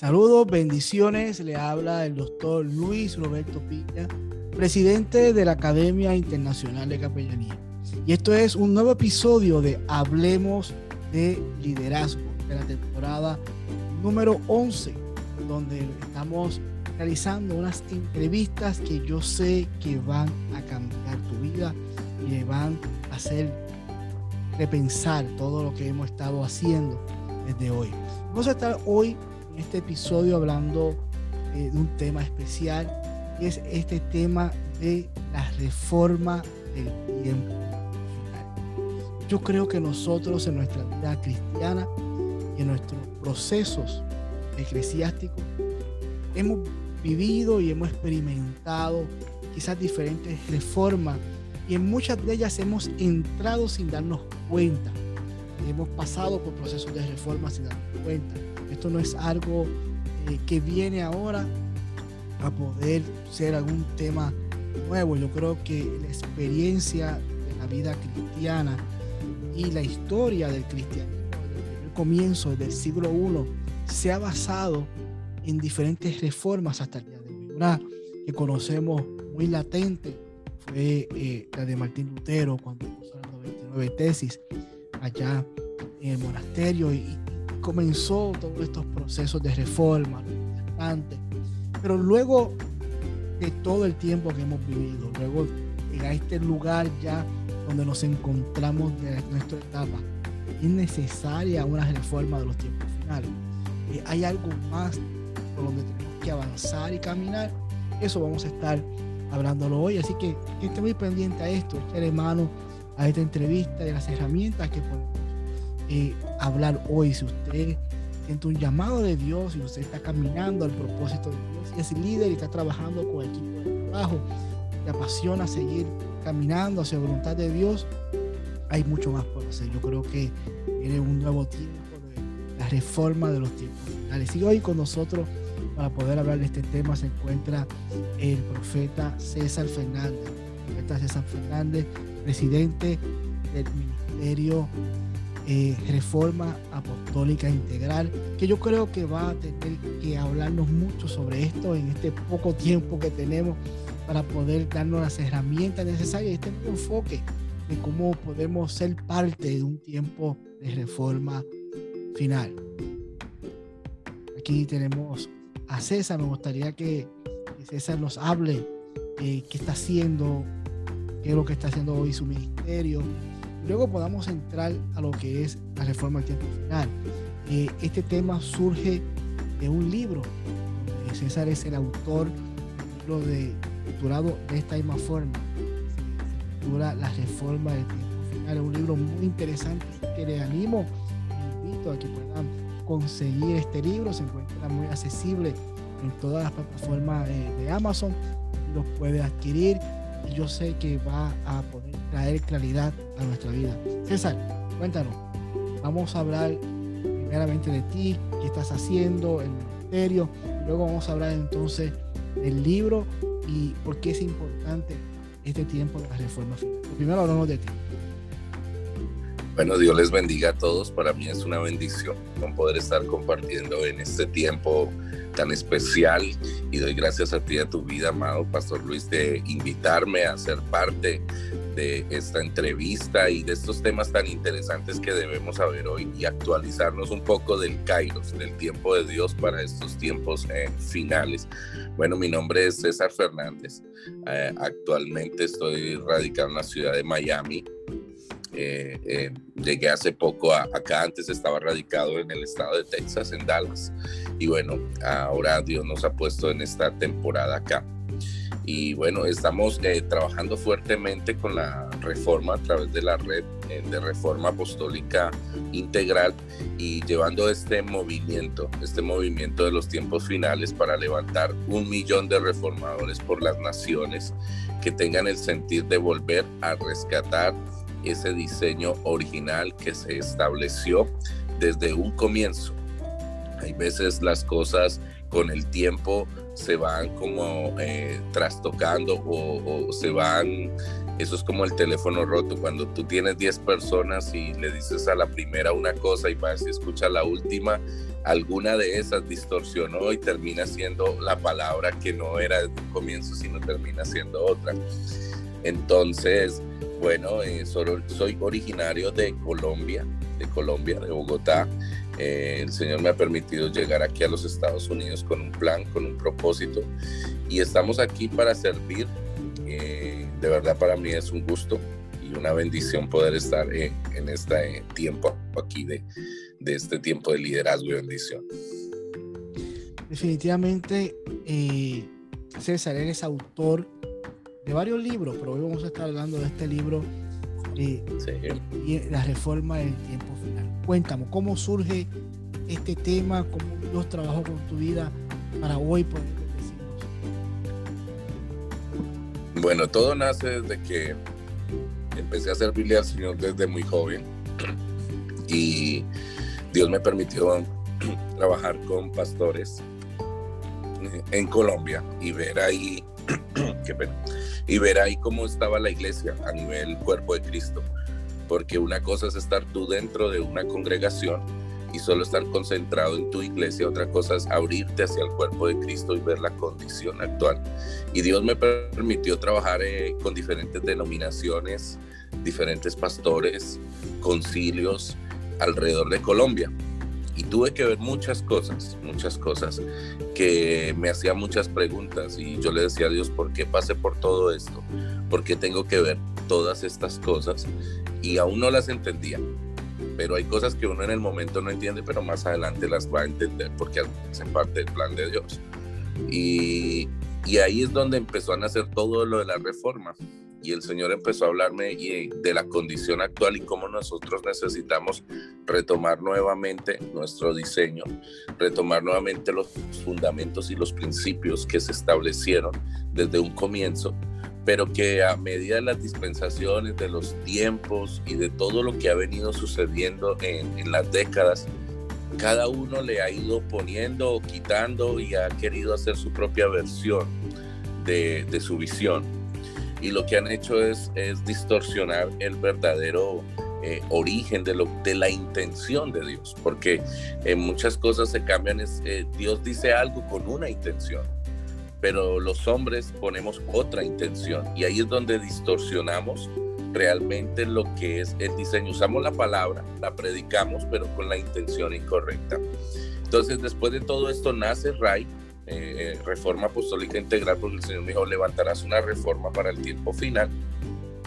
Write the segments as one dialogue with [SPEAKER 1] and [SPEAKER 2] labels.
[SPEAKER 1] Saludos, bendiciones. Le habla el doctor Luis Roberto Piña, presidente de la Academia Internacional de Capellanía. Y esto es un nuevo episodio de Hablemos de Liderazgo de la temporada número 11, donde estamos realizando unas entrevistas que yo sé que van a cambiar tu vida y le van a hacer repensar todo lo que hemos estado haciendo desde hoy. Vamos a estar hoy este episodio hablando eh, de un tema especial y es este tema de la reforma del tiempo. Yo creo que nosotros en nuestra vida cristiana y en nuestros procesos eclesiásticos hemos vivido y hemos experimentado quizás diferentes reformas y en muchas de ellas hemos entrado sin darnos cuenta. Hemos pasado por procesos de reforma sin darnos cuenta esto no es algo eh, que viene ahora a poder ser algún tema nuevo. Yo creo que la experiencia de la vida cristiana y la historia del cristianismo desde el comienzo del siglo I se ha basado en diferentes reformas hasta el día de hoy. Una que conocemos muy latente fue eh, la de Martín Lutero cuando puso las 99 tesis allá en el monasterio y, comenzó todos estos procesos de reforma, pero luego de todo el tiempo que hemos vivido, luego a este lugar ya donde nos encontramos de nuestra etapa, es necesaria una reforma de los tiempos finales. Eh, hay algo más por donde tenemos que avanzar y caminar. Eso vamos a estar hablándolo hoy. Así que esté muy pendiente a esto, echarle mano a esta entrevista y a las herramientas que podemos eh, hablar hoy. Si usted siente un llamado de Dios, si usted está caminando al propósito de Dios, y es líder y está trabajando con el equipo de trabajo, le apasiona seguir caminando hacia la voluntad de Dios, hay mucho más por hacer. Yo creo que viene un nuevo tiempo de la reforma de los tiempos finales. Y hoy con nosotros, para poder hablar de este tema, se encuentra el profeta César Fernández. Profeta César Fernández, presidente del Ministerio eh, reforma apostólica integral, que yo creo que va a tener que hablarnos mucho sobre esto en este poco tiempo que tenemos para poder darnos las herramientas necesarias este enfoque de cómo podemos ser parte de un tiempo de reforma final. Aquí tenemos a César, me gustaría que, César nos hable eh, qué está haciendo, qué es lo que está haciendo hoy su ministerio, luego podamos entrar a lo que es la reforma del tiempo final. Eh, este tema surge de un libro. César es el autor libro de, titulado de esta misma forma. Se titula La reforma del tiempo final. Es un libro muy interesante que le animo, le invito a que puedan conseguir este libro. Se encuentra muy accesible en todas las plataformas de, de Amazon. Lo puede adquirir y yo sé que va a poder traer claridad a nuestra vida. César, cuéntanos, vamos a hablar primeramente de ti, qué estás haciendo, el ministerio, luego vamos a hablar entonces del libro y por qué es importante este tiempo de la reforma final. primero hablamos de ti.
[SPEAKER 2] Bueno, Dios les bendiga a todos. Para mí es una bendición poder estar compartiendo en este tiempo tan especial y doy gracias a ti y a tu vida, amado Pastor Luis, de invitarme a ser parte de esta entrevista y de estos temas tan interesantes que debemos saber hoy y actualizarnos un poco del Kairos, del tiempo de Dios para estos tiempos eh, finales. Bueno, mi nombre es César Fernández. Eh, actualmente estoy radicado en la ciudad de Miami. Eh, llegué hace poco acá, antes estaba radicado en el estado de Texas, en Dallas. Y bueno, ahora Dios nos ha puesto en esta temporada acá y bueno, estamos eh, trabajando fuertemente con la reforma a través de la red eh, de reforma apostólica integral y llevando este movimiento, este movimiento de los tiempos finales para levantar un millón de reformadores por las naciones que tengan el sentir de volver a rescatar ese diseño original que se estableció desde un comienzo. Hay veces las cosas con el tiempo se van como eh, trastocando o, se van, eso es como el teléfono roto, cuando tú tienes 10 personas y le dices a la primera una cosa y vas y escucha la última, alguna de esas distorsionó y termina siendo la palabra que no era desde un comienzo, sino termina siendo otra. Entonces, bueno, eh, soy originario de Colombia, de Colombia, de Bogotá. Eh, el Señor me ha permitido llegar aquí a los Estados Unidos con un plan, con un propósito y estamos aquí para servir. Eh, de verdad para mí es un gusto y una bendición poder estar en, este tiempo aquí de, de, este tiempo de liderazgo y bendición.
[SPEAKER 1] Definitivamente, eh, César, eres autor de varios libros, pero hoy vamos a estar hablando de este libro, eh, La reforma del tiempo final. Cuéntame, ¿cómo surge este tema? ¿Cómo Dios trabajó con tu vida para hoy poder
[SPEAKER 2] Bueno, todo nace desde que empecé a servirle al Señor desde muy joven y Dios me permitió trabajar con pastores en Colombia y ver ahí y ver ahí cómo estaba la iglesia a nivel cuerpo de Cristo porque una cosa es estar tú dentro de una congregación y solo estar concentrado en tu iglesia, otra cosa es abrirte hacia el cuerpo de Cristo y ver la condición actual. Y Dios me permitió trabajar eh, con diferentes denominaciones, diferentes pastores, concilios alrededor de Colombia. Y tuve que ver muchas cosas, muchas cosas, que me hacían muchas preguntas y yo le decía a Dios, ¿por qué pasé por todo esto? ¿Por qué tengo que ver todas estas cosas? y aún no las entendía. Pero hay cosas que uno en el momento no entiende, pero más adelante las va a entender porque hacen parte del plan de Dios. Y, y ahí es donde empezó a nacer todo lo de la reforma. Y el Señor empezó a hablarme de la condición actual y cómo nosotros necesitamos retomar nuevamente nuestro diseño, retomar nuevamente los fundamentos y los principios que se establecieron desde un comienzo pero que a medida de las dispensaciones, de los tiempos y de todo lo que ha venido sucediendo en, las décadas, cada uno le ha ido poniendo o quitando y ha querido hacer su propia versión de, su visión. Y lo que han hecho es, es distorsionar el verdadero eh, origen de, lo, de la intención de Dios, porque en muchas cosas se cambian, es, eh, Dios dice algo con una intención pero los hombres ponemos otra intención y ahí es donde distorsionamos realmente lo que es el diseño. Usamos la palabra, la predicamos, pero con la intención incorrecta. Entonces, después de todo esto nace RAI, eh, Reforma Apostólica Integral, porque el Señor me dijo, levantarás una reforma para el tiempo final.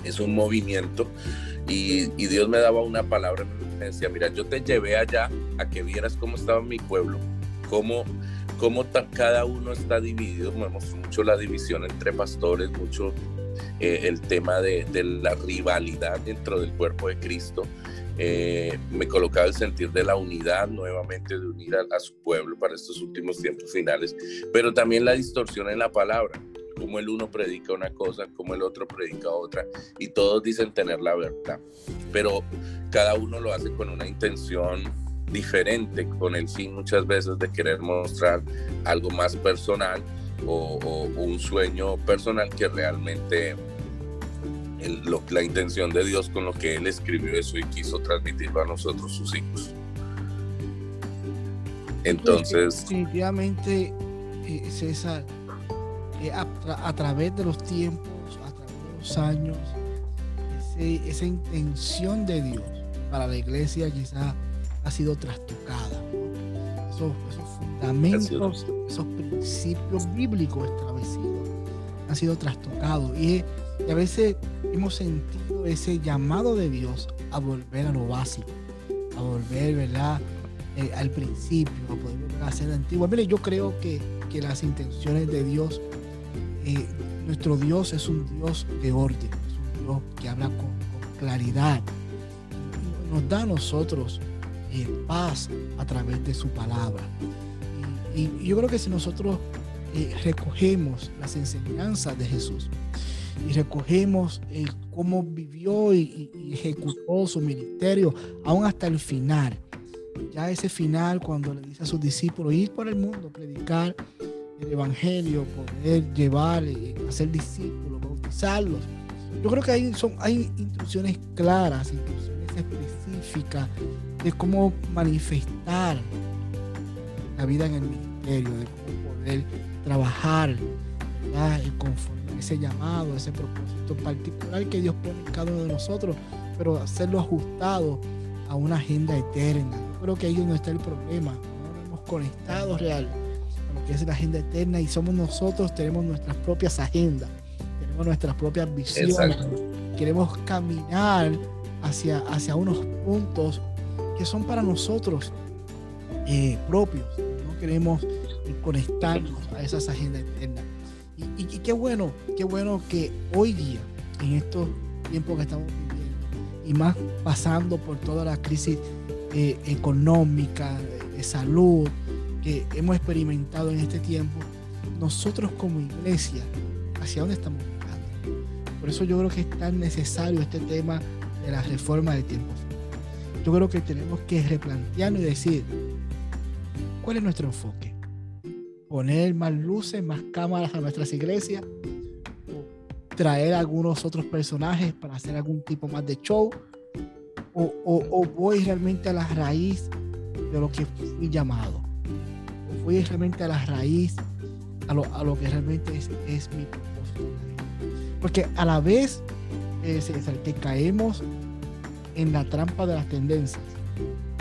[SPEAKER 2] Es un movimiento y, y Dios me daba una palabra, me decía, mira, yo te llevé allá a que vieras cómo estaba mi pueblo, cómo cómo cada uno está dividido. Me mostró mucho la división entre pastores, mucho eh, el tema de, la rivalidad dentro del cuerpo de Cristo. Eh, me colocaba el sentir de la unidad nuevamente, de unir a, su pueblo para estos últimos tiempos finales, pero también la distorsión en la palabra, como el uno predica una cosa, como el otro predica otra, y todos dicen tener la verdad, pero cada uno lo hace con una intención diferente con el fin muchas veces de querer mostrar algo más personal o, un sueño personal que realmente la intención de Dios con lo que Él escribió eso y quiso transmitirlo a nosotros sus hijos. Entonces...
[SPEAKER 1] Definitivamente, eh, César, a, través de los tiempos, a través de los años, esa intención de Dios para la iglesia quizás ha sido trastocada. Esos, fundamentos, esos principios bíblicos establecidos han sido trastocados. Y, a veces hemos sentido ese llamado de Dios a volver a lo básico, a volver, ¿verdad? Eh, al principio, a poder volver a ser antiguo. Mire, yo creo que, que las intenciones de Dios, eh, nuestro Dios es un Dios de orden, es un Dios que habla con, claridad, nos da a nosotros eh, paz a través de su palabra. Y, yo creo que si nosotros recogemos las enseñanzas de Jesús y recogemos cómo vivió y, y, ejecutó su ministerio, aún hasta el final, ya ese final, cuando le dice a sus discípulos, ir por el mundo, predicar el Evangelio, poder llevar, eh, hacer discípulos, bautizarlos. Yo creo que hay, son, hay instrucciones claras, instrucciones específicas de cómo manifestar la vida en el ministerio, de cómo poder trabajar conforme a ese llamado, ese propósito particular que Dios pone en cada uno de nosotros, pero hacerlo ajustado a una agenda eterna, creo que ahí no está el problema. No hemos conectado real a lo que es la agenda eterna y somos nosotros, tenemos nuestras propias agendas, tenemos nuestras propias visiones. Queremos caminar hacia, hacia unos puntos que son para nosotros eh, propios. No queremos conectarnos a esas agendas eternas. Y, y, qué bueno, qué bueno que hoy día, en estos tiempos que estamos viviendo, y más pasando por toda la crisis eh, económica, de salud que hemos experimentado en este tiempo, nosotros como iglesia, ¿hacia dónde estamos? Por eso yo creo que es tan necesario este tema de la reforma de tiempos. Yo creo que tenemos que replantearnos y decir, ¿cuál es nuestro enfoque? ¿Poner más luces, más cámaras a nuestras iglesias? ¿O traer algunos otros personajes para hacer algún tipo más de show? o, voy realmente a la raíz de lo que fui llamado, o voy realmente a la raíz a lo, a lo que realmente es, es, mi propósito. Porque a la vez eh, que caemos en la trampa de las tendencias,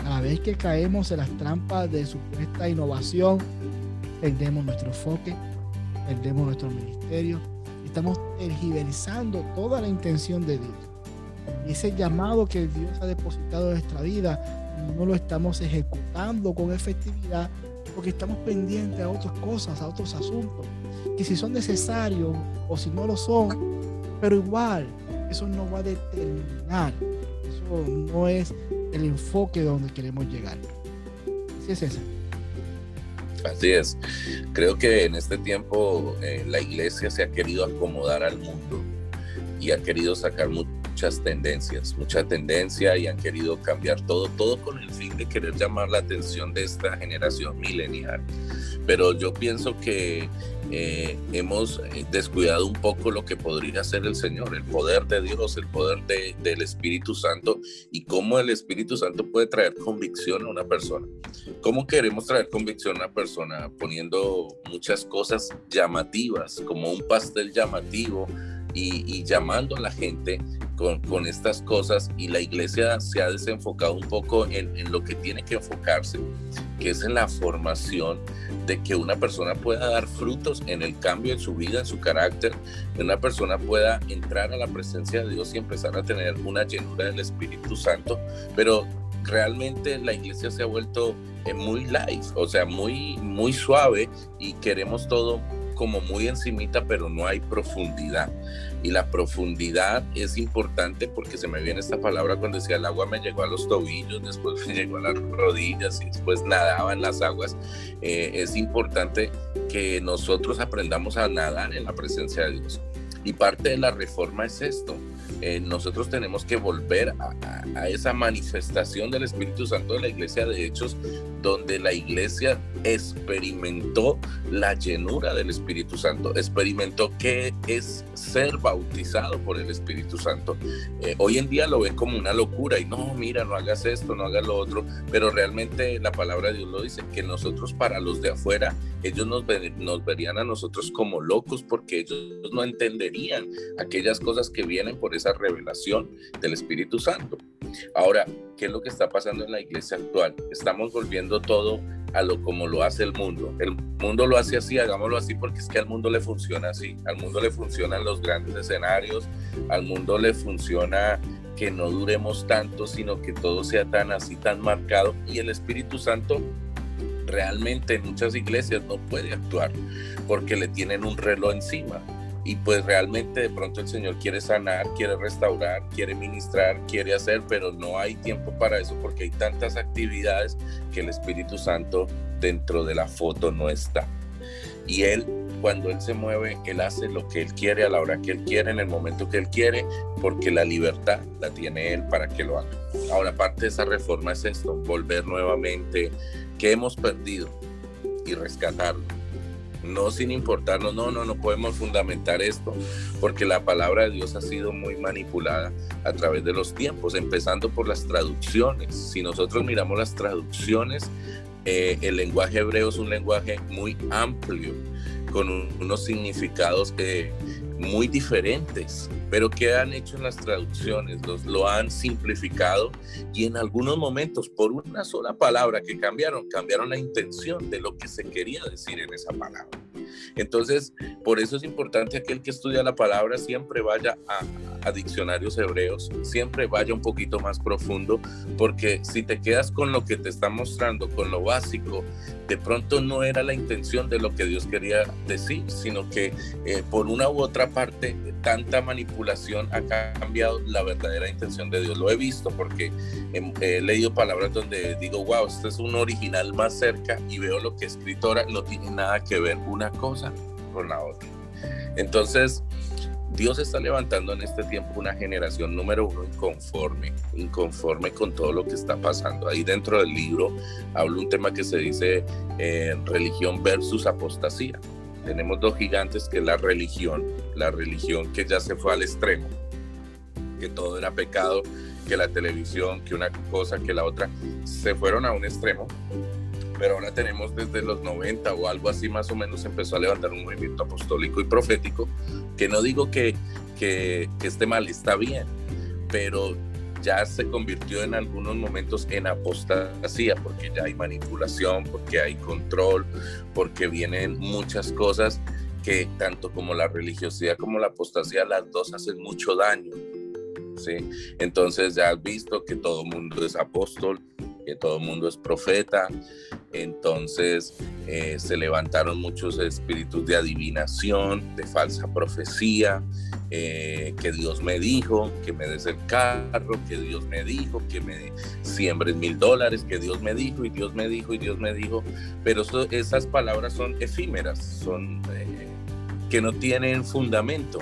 [SPEAKER 1] a la vez que caemos en las trampas de supuesta innovación, perdemos nuestro enfoque, perdemos nuestro ministerio, estamos tergiversando toda la intención de Dios. Ese llamado que Dios ha depositado en nuestra vida no lo estamos ejecutando con efectividad porque estamos pendientes a otras cosas, a otros asuntos, que si son necesarios o si no lo son, pero igual eso no va a determinar, eso no es el enfoque donde queremos llegar. Así es eso.
[SPEAKER 2] Así es. Creo que en este tiempo eh, la iglesia se ha querido acomodar al mundo y ha querido sacar mucho muchas tendencias, mucha tendencia y han querido cambiar todo, todo con el fin de querer llamar la atención de esta generación milenial. Pero yo pienso que eh, hemos eh, descuidado un poco lo que podría hacer el Señor, el poder de Dios, el poder de, del Espíritu Santo y cómo el Espíritu Santo puede traer convicción a una persona. ¿Cómo queremos traer convicción a una persona? Poniendo muchas cosas llamativas, como un pastel llamativo, y, llamando a la gente con, estas cosas y la iglesia se ha desenfocado un poco en, en, lo que tiene que enfocarse, que es en la formación de que una persona pueda dar frutos en el cambio en su vida, en su carácter, que una persona pueda entrar a la presencia de Dios y empezar a tener una llenura del Espíritu Santo, pero realmente la iglesia se ha vuelto eh, muy light, o sea, muy, muy suave y queremos todo como muy encimita, pero no hay profundidad. Y la profundidad es importante porque se me viene esta palabra cuando decía el agua me llegó a los tobillos, después me llegó a las rodillas y después nadaba en las aguas. Eh, es importante que nosotros aprendamos a nadar en la presencia de Dios. Y parte de la reforma es esto. Eh, nosotros tenemos que volver a, esa manifestación del Espíritu Santo de la iglesia de Hechos, donde la iglesia experimentó la llenura del Espíritu Santo, experimentó qué es ser bautizado por el Espíritu Santo. Eh, hoy en día lo ven como una locura y no, mira, no hagas esto, no hagas lo otro, pero realmente la palabra de Dios lo dice, que nosotros para los de afuera, ellos nos, nos verían a nosotros como locos porque ellos no entenderían aquellas cosas que vienen por esa revelación del Espíritu Santo. Ahora, ¿qué es lo que está pasando en la iglesia actual? Estamos volviendo todo a lo como lo hace el mundo. El mundo lo hace así, hagámoslo así porque es que al mundo le funciona así. Al mundo le funcionan los grandes escenarios, al mundo le funciona que no duremos tanto, sino que todo sea tan así, tan marcado. Y el Espíritu Santo realmente en muchas iglesias no puede actuar porque le tienen un reloj encima y pues realmente de pronto el Señor quiere sanar, quiere restaurar, quiere ministrar, quiere hacer, pero no hay tiempo para eso porque hay tantas actividades que el Espíritu Santo dentro de la foto no está. Y Él, cuando Él se mueve, Él hace lo que Él quiere a la hora que Él quiere, en el momento que Él quiere, porque la libertad la tiene Él para que lo haga. Ahora, parte de esa reforma es esto, volver nuevamente que hemos perdido y rescatarlo no sin importarnos, no, no, no podemos fundamentar esto, porque la palabra de Dios ha sido muy manipulada a través de los tiempos, empezando por las traducciones. Si nosotros miramos las traducciones, eh, el lenguaje hebreo es un lenguaje muy amplio, con unos significados que muy diferentes, pero que han hecho en las traducciones, los, lo han simplificado y en algunos momentos por una sola palabra que cambiaron, cambiaron la intención de lo que se quería decir en esa palabra. Entonces, por eso es importante aquel que estudia la palabra siempre vaya a, a, diccionarios hebreos, siempre vaya un poquito más profundo, porque si te quedas con lo que te está mostrando, con lo básico, de pronto no era la intención de lo que Dios quería decir, sino que eh, por una u otra parte tanta manipulación ha cambiado la verdadera intención de Dios. Lo he visto porque he, leído palabras donde digo, wow, este es un original más cerca y veo lo que escritora no tiene nada que ver una cosa con la otra. Entonces, Dios está levantando en este tiempo una generación número uno inconforme, inconforme con todo lo que está pasando. Ahí dentro del libro hablo un tema que se dice eh, religión versus apostasía. Tenemos dos gigantes que la religión, la religión que ya se fue al extremo, que todo era pecado, que la televisión, que una cosa, que la otra, se fueron a un extremo pero ahora tenemos desde los 90 o algo así más o menos empezó a levantar un movimiento apostólico y profético, que no digo que, que, que esté mal, está bien, pero ya se convirtió en algunos momentos en apostasía, porque ya hay manipulación, porque hay control, porque vienen muchas cosas que tanto como la religiosidad como la apostasía, las dos hacen mucho daño. ¿sí? Entonces ya has visto que todo mundo es apóstol, que todo el mundo es profeta. Entonces eh, se levantaron muchos espíritus de adivinación, de falsa profecía, eh, que Dios me dijo, que me des el carro, que Dios me dijo, que me siembres mil dólares, que Dios me dijo y Dios me dijo y Dios me dijo. Pero esas palabras son efímeras, son eh, que no tienen fundamento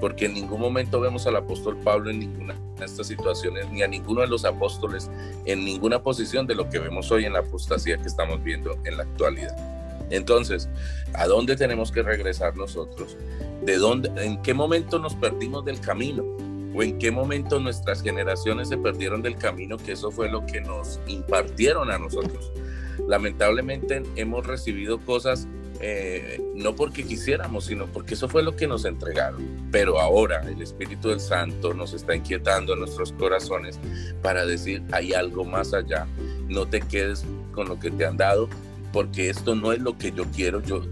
[SPEAKER 2] porque en ningún momento vemos al apóstol Pablo en ninguna estas situaciones, ni a ninguno de los apóstoles en ninguna posición de lo que vemos hoy en la apostasía que estamos viendo en la actualidad. Entonces, ¿a dónde tenemos que regresar nosotros? ¿De dónde, en qué momento nos perdimos del camino? ¿O en qué momento nuestras generaciones se perdieron del camino? Que eso fue lo que nos impartieron a nosotros. Lamentablemente hemos recibido cosas eh, no porque quisiéramos, sino porque eso fue lo que nos entregaron. Pero ahora el Espíritu del Santo nos está inquietando en nuestros corazones para decir, hay algo más allá. No te quedes con lo que te han dado, porque esto no es lo que yo quiero. Yo,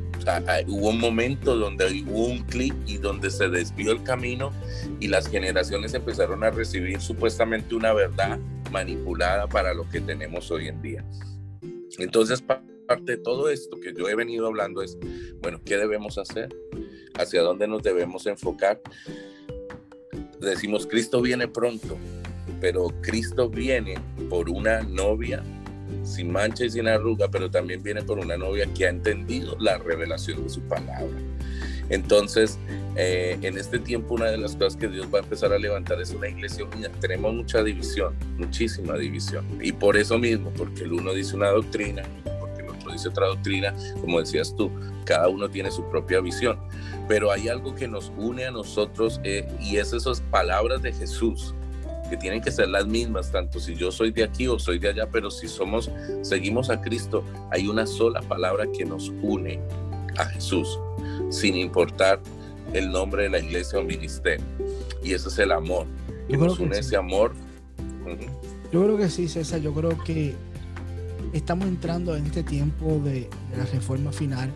[SPEAKER 2] hubo un momento donde hubo un clic y donde se desvió el camino y las generaciones empezaron a recibir supuestamente una verdad manipulada para lo que tenemos hoy en día. Entonces, parte de todo esto que yo he venido hablando es, bueno, ¿qué debemos hacer? ¿Hacia dónde nos debemos enfocar? Decimos, Cristo viene pronto, pero Cristo viene por una novia sin mancha y sin arruga, pero también viene por una novia que ha entendido la revelación de su palabra. Entonces, eh, en este tiempo una de las cosas que Dios va a empezar a levantar es una iglesia unida. Tenemos mucha división, muchísima división. Y por eso mismo, porque el uno dice una doctrina, otro dice otra doctrina, como decías tú, cada uno tiene su propia visión. Pero hay algo que nos une a nosotros eh, y es esas palabras de Jesús que tienen que ser las mismas, tanto si yo soy de aquí o soy de allá, pero si somos, seguimos a Cristo, hay una sola palabra que nos une a Jesús, sin importar el nombre de la iglesia o ministerio. Y ese es el amor. Que nos une ese amor.
[SPEAKER 1] Yo creo que sí, César. Yo creo que estamos entrando en este tiempo de, la reforma final.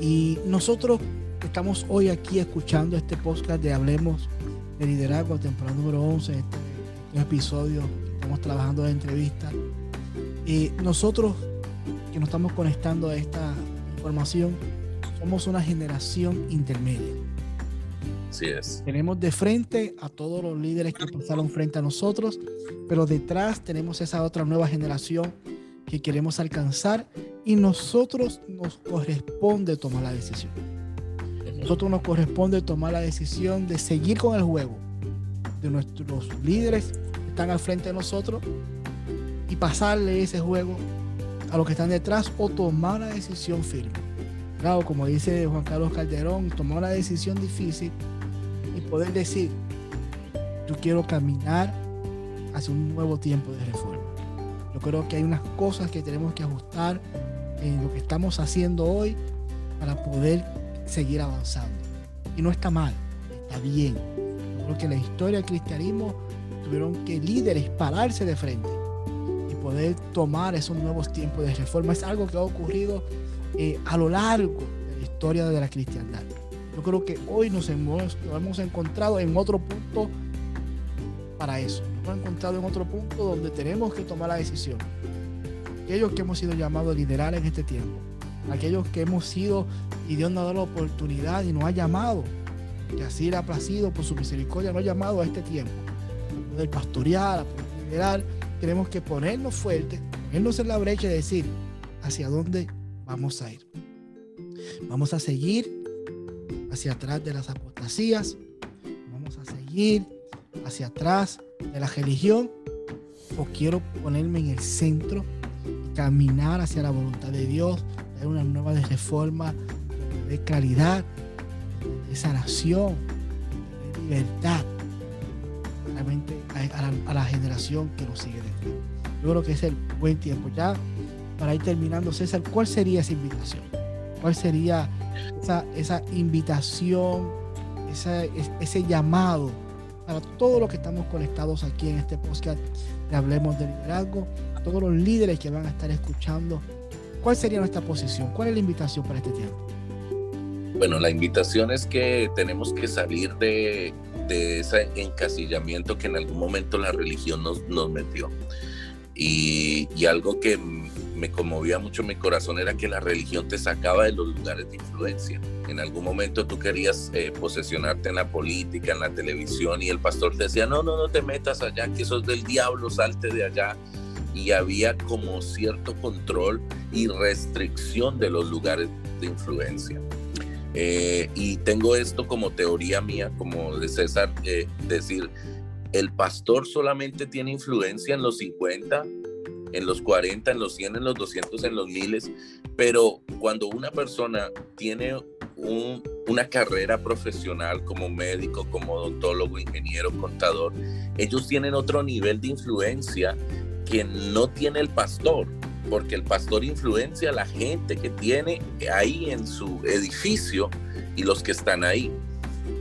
[SPEAKER 1] Y nosotros estamos hoy aquí escuchando este podcast de Hablemos de Liderazgo, temporada número 11, este, este episodio estamos trabajando de entrevista. Y nosotros que nos estamos conectando a esta información, somos una generación intermedia.
[SPEAKER 2] Así es.
[SPEAKER 1] Tenemos de frente a todos los líderes que pasaron frente a nosotros, pero detrás tenemos esa otra nueva generación que queremos alcanzar y nosotros nos corresponde tomar la decisión. Nosotros nos corresponde tomar la decisión de seguir con el juego de nuestros líderes que están al frente de nosotros y pasarle ese juego a los que están detrás o tomar la decisión firme. Claro, como dice Juan Carlos Calderón, tomar una decisión difícil y poder decir, yo quiero caminar hacia un nuevo tiempo de reforma. Yo creo que hay unas cosas que tenemos que ajustar en lo que estamos haciendo hoy para poder seguir avanzando. Y no está mal, está bien. Yo creo que en la historia del cristianismo tuvieron que líderes pararse de frente y poder tomar esos nuevos tiempos de reforma. Es algo que ha ocurrido eh, a lo largo de la historia de la cristiandad. Yo creo que hoy nos hemos, hemos encontrado en otro punto para eso. Hemos encontrado en otro punto donde tenemos que tomar la decisión. Aquellos que hemos sido llamados a liderar en este tiempo, aquellos que hemos sido y Dios nos ha dado la oportunidad y nos ha llamado, que así le ha placido por su misericordia, nos ha llamado a este tiempo, poder pastorear, liderar. Tenemos que ponernos fuertes, ponernos en la brecha y decir hacia dónde vamos a ir. Vamos a seguir hacia atrás de las apostasías, vamos a seguir hacia atrás de la religión, o quiero ponerme en el centro y caminar hacia la voluntad de Dios, dar una nueva reforma, de claridad, de sanación, de libertad, realmente a, la, generación que nos sigue detrás. Yo creo que es el buen tiempo. Ya para ir terminando, César, ¿cuál sería esa invitación? ¿Cuál sería esa, esa invitación, ese llamado para todos los que estamos conectados aquí en este podcast de Hablemos de Liderazgo, todos los líderes que van a estar escuchando? ¿Cuál sería nuestra posición? ¿Cuál es la invitación para este tiempo?
[SPEAKER 2] Bueno, la invitación es que tenemos que salir de, de ese encasillamiento que en algún momento la religión nos, nos metió. Y, y, algo que me conmovía mucho mi corazón era que la religión te sacaba de los lugares de influencia. En algún momento tú querías eh, posesionarte en la política, en la televisión, y el pastor te decía, no, no, no te metas allá, que sos del diablo, salte de allá. Y había como cierto control y restricción de los lugares de influencia. Eh, y tengo esto como teoría mía, como de César, eh, decir, el pastor solamente tiene influencia en los 50, en los 40, en los 100, en los 200, en los miles, pero cuando una persona tiene una carrera profesional como médico, como odontólogo, ingeniero, contador, ellos tienen otro nivel de influencia que no tiene el pastor, porque el pastor influencia a la gente que tiene ahí en su edificio y los que están ahí.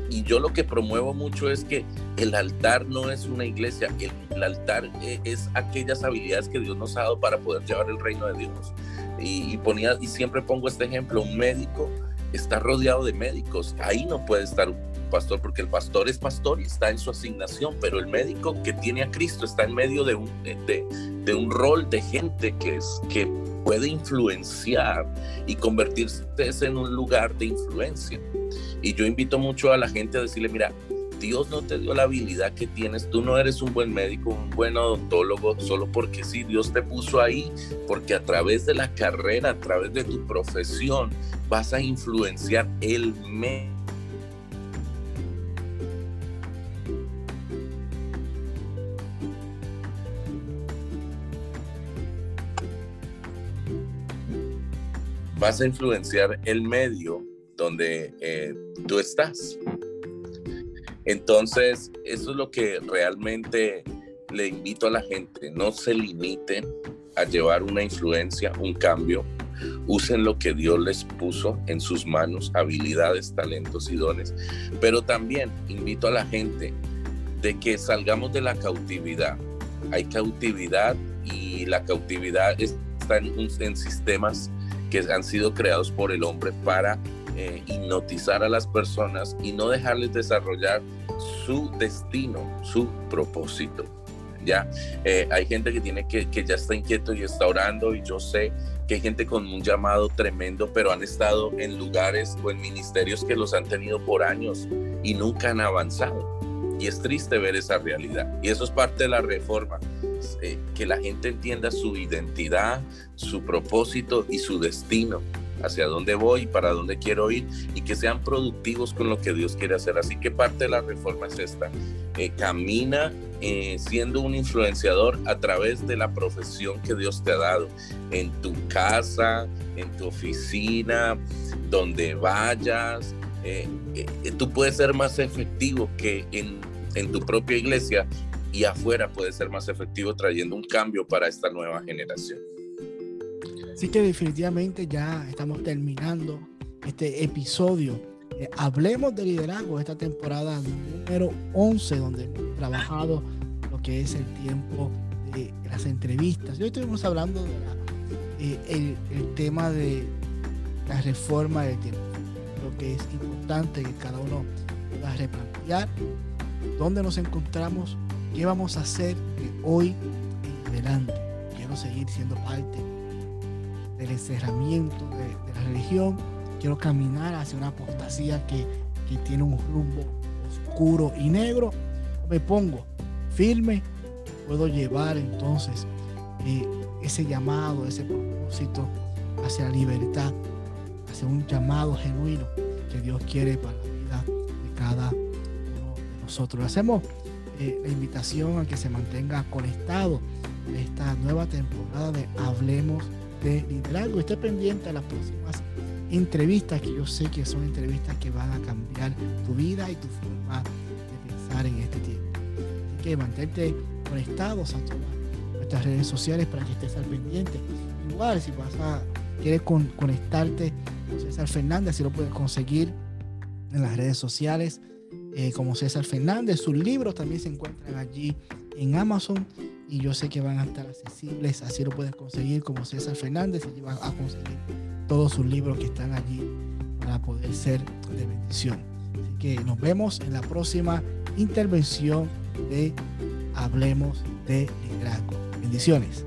[SPEAKER 2] Y yo lo que promuevo mucho es que el altar no es una iglesia, el, altar e, es aquellas habilidades que Dios nos ha dado para poder llevar el reino de Dios. Y, siempre pongo este ejemplo, un médico está rodeado de médicos, ahí no puede estar un pastor porque el pastor es pastor y está en su asignación, pero el médico que tiene a Cristo está en medio de un, un rol de gente que, es, que puede influenciar y convertirse en un lugar de influencia. Y yo invito mucho a la gente a decirle, mira, Dios no te dio la habilidad que tienes. Tú no eres un buen médico, un buen odontólogo, solo porque sí, Dios te puso ahí, porque a través de la carrera, a través de tu profesión, vas a influenciar el medio vas a influenciar el medio donde eh, tú estás. Entonces, eso es lo que realmente le invito a la gente. No se limiten a llevar una influencia, un cambio. Usen lo que Dios les puso en sus manos, habilidades, talentos y dones. Pero también invito a la gente de que salgamos de la cautividad. Hay cautividad y la cautividad está en sistemas que han sido creados por el hombre para eh, hipnotizar a las personas y no dejarles desarrollar su destino, su propósito. Ya eh, hay gente que tiene que, que ya está inquieto y está orando y yo sé que hay gente con un llamado tremendo, pero han estado en lugares o en ministerios que los han tenido por años y nunca han avanzado. Y es triste ver esa realidad. Y eso es parte de la reforma. Eh, que la gente entienda su identidad, su propósito y su destino, hacia dónde voy, para dónde quiero ir y que sean productivos con lo que Dios quiere hacer. Así que parte de la reforma es esta. Eh, camina eh, siendo un influenciador a través de la profesión que Dios te ha dado, en tu casa, en tu oficina, donde vayas. tú puedes ser más efectivo que en, tu propia iglesia y afuera puede ser más efectivo trayendo un cambio para esta nueva generación.
[SPEAKER 1] Así que definitivamente ya estamos terminando este episodio. hablemos de liderazgo, esta temporada número 11, donde hemos trabajado lo que es el tiempo de las entrevistas. Hoy estuvimos hablando de eh, el, tema de la reforma del tiempo. Lo que es importante que cada uno pueda replantear dónde nos encontramos ¿Qué vamos a hacer de hoy en adelante? Quiero seguir siendo parte del encerramiento de, la religión. Quiero caminar hacia una apostasía que, tiene un rumbo oscuro y negro. Me pongo firme. Puedo llevar entonces eh, ese llamado, ese propósito hacia la libertad, hacia un llamado genuino que Dios quiere para la vida de cada uno de nosotros. Hacemos eh, la invitación a que se mantenga conectado en esta nueva temporada de Hablemos de Liderazgo. Esté pendiente a las próximas entrevistas que yo sé que son entrevistas que van a cambiar tu vida y tu forma de pensar en este tiempo. Así que mantente conectados a todas nuestras redes sociales para que estés al pendiente. Igual, si vas a quieres conectarte con César Fernández, si lo puedes conseguir en las redes sociales eh, como César Fernández. Sus libros también se encuentran allí en Amazon y yo sé que van a estar accesibles, así lo pueden conseguir como César Fernández, y van a conseguir todos sus libros que están allí para poder ser de bendición. Así que nos vemos en la próxima intervención de Hablemos de Liderazgo. Bendiciones.